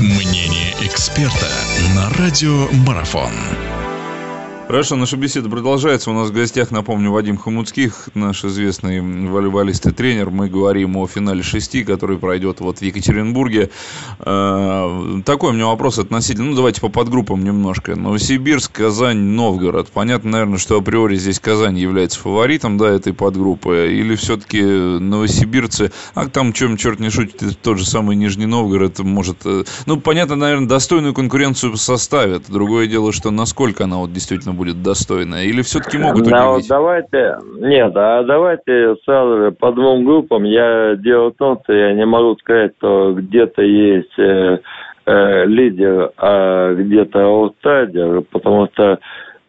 Мнение эксперта на радио Марафон. Хорошо, наша беседа продолжается. У нас в гостях, напомню, Вадим Хомуцких, наш известный волейболист и тренер. Мы говорим о финале шести, который пройдет вот в Екатеринбурге. Э, такой у меня вопрос относительно, ну давайте по подгруппам немножко. Новосибирск, Казань, Новгород. Понятно, наверное, что априори здесь Казань является фаворитом, да, этой подгруппы. Или все-таки новосибирцы, а там, чем черт не шутит, тот же самый Нижний Новгород может... Э, ну, понятно, наверное, достойную конкуренцию составит. Другое дело, что насколько она вот действительно будет достойная? Или все-таки могут ну, удивить? давайте, нет, а давайте сразу же по двум группам. Я дело в том, что я не могу сказать, что где-то есть э, э, лидер, а где-то аутсайдер, потому что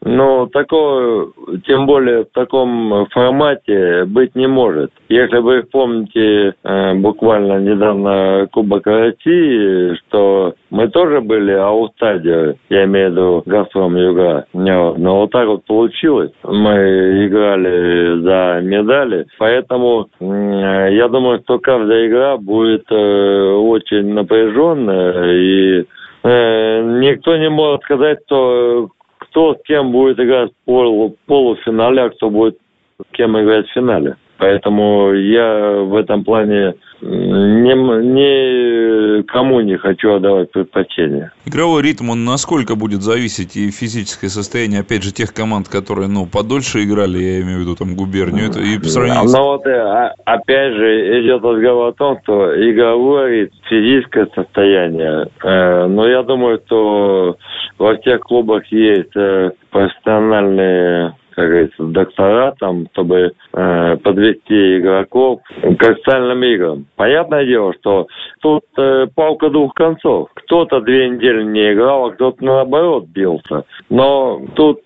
ну, такого, тем более в таком формате быть не может. Если вы помните э, буквально недавно Кубок России, что мы тоже были аутсайдеры, я имею в виду Газпром Юга. Но вот так вот получилось. Мы играли за медали, поэтому я думаю, что каждая игра будет э, очень напряженная и э, никто не может сказать, что кто с кем будет играть в полу, полуфинале, а кто будет с кем играть в финале. Поэтому я в этом плане ни, ни кому не хочу отдавать предпочтение. Игровой ритм, он насколько будет зависеть и физическое состояние, опять же, тех команд, которые, ну, подольше играли, я имею в виду, там, губернию, это и по сравнению. Но вот, э, опять же, идет разговор о том, что игровой ритм, физическое состояние, э, но я думаю, что во всех клубах есть э, профессиональные как говорится, доктора, там, чтобы э, подвести игроков к остальным играм. Понятное дело, что тут э, палка двух концов. Кто-то две недели не играл, а кто-то наоборот бился. Но тут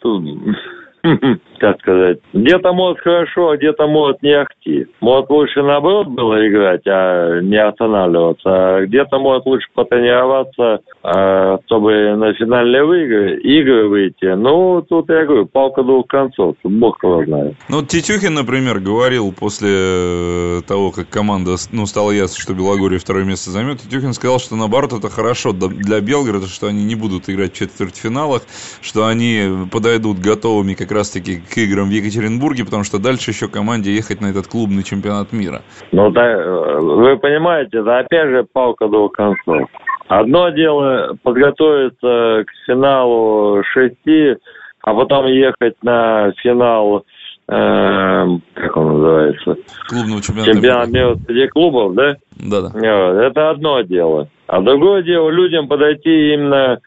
как сказать, где-то может хорошо, а где-то может не ахти. Может лучше наоборот было играть, а не останавливаться. А где-то может лучше потренироваться, а, чтобы на финальные игры, игры выйти. Ну, тут я говорю, палка двух концов, бог его знает. Ну, вот Тетюхин, например, говорил после э, того, как команда, ну, стало ясно, что Белогория второе место займет, Тетюхин сказал, что наоборот это хорошо для Белгорода, что они не будут играть в четвертьфиналах, что они подойдут готовыми как раз-таки к играм в Екатеринбурге, потому что дальше еще команде ехать на этот клубный чемпионат мира. Ну, да, э, вы понимаете, это опять же палка двух концов. Одно дело подготовиться к финалу шести, а потом ехать на финал, э, как он называется? Клубного чемпионата. Чемпионат мира среди клубов, да? Да, да. Это одно дело. А другое дело людям подойти именно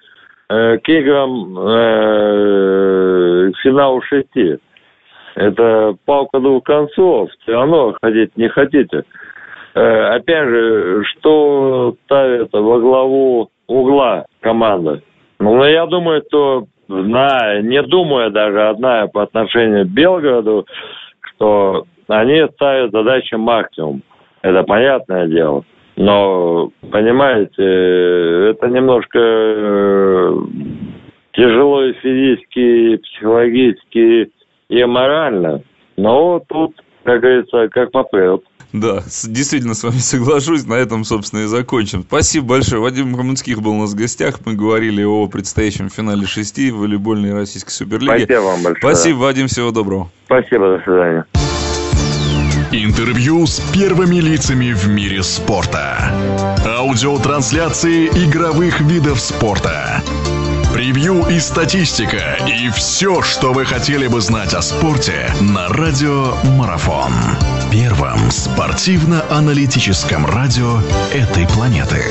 э, к играм э, к финалу шести. Это палка двух концов. Все равно ходить не хотите. Э, опять же, что ставит во главу угла команда? Ну, я думаю, что, зная, не думая даже, одна по отношению к Белгороду, что они ставят задачу максимум. Это понятное дело. Но, понимаете, это немножко э, тяжело и физически, и психологически, и морально. Но тут, как говорится, как попрет. Да, действительно с вами соглашусь. На этом, собственно, и закончим. Спасибо большое. Вадим Камунских был у нас в гостях. Мы говорили о предстоящем финале шести в волейбольной российской суперлиге. Спасибо вам большое. Спасибо, Вадим. Всего доброго. Спасибо, до свидания. Интервью с первыми лицами в мире спорта. Аудиотрансляции игровых видов спорта. Превью и статистика. И все, что вы хотели бы знать о спорте на Радио Марафон. Первом спортивно-аналитическом радио этой планеты.